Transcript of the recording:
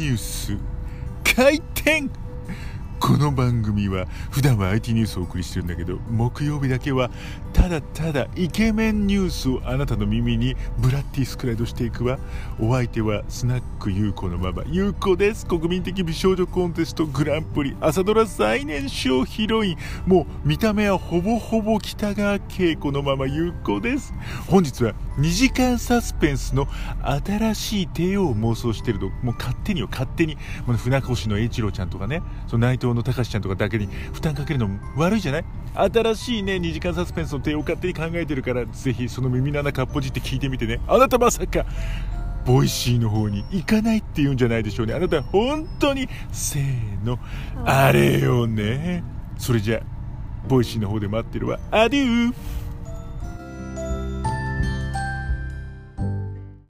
ニュース。開店この番組は普段は IT ニュースをお送りしてるんだけど木曜日だけはただただイケメンニュースをあなたの耳にブラッディスクライドしていくわ。お相手はスナック優子のママ優子です。国民的美少女コンテストグランプリ朝ドラ最年少ヒロインもう見た目はほぼほぼ北川景子のママ優子です。本日は2時間サスペンスの新しい帝王を妄想してるともう勝手によ勝手に。船越の英一郎ちゃんとかねその内藤の隆ちゃんとかだけに負担かけるの悪いじゃない？新しいね2時間サスペンスの帝王を勝手に考えてるからぜひその耳の穴かっぽじって聞いてみてね。あなたまさか Voicyの方に行かないって言うんじゃないでしょうね。あなた本当にせーのあれよね。それじゃ Voicyの方で待ってるわ。アデュー。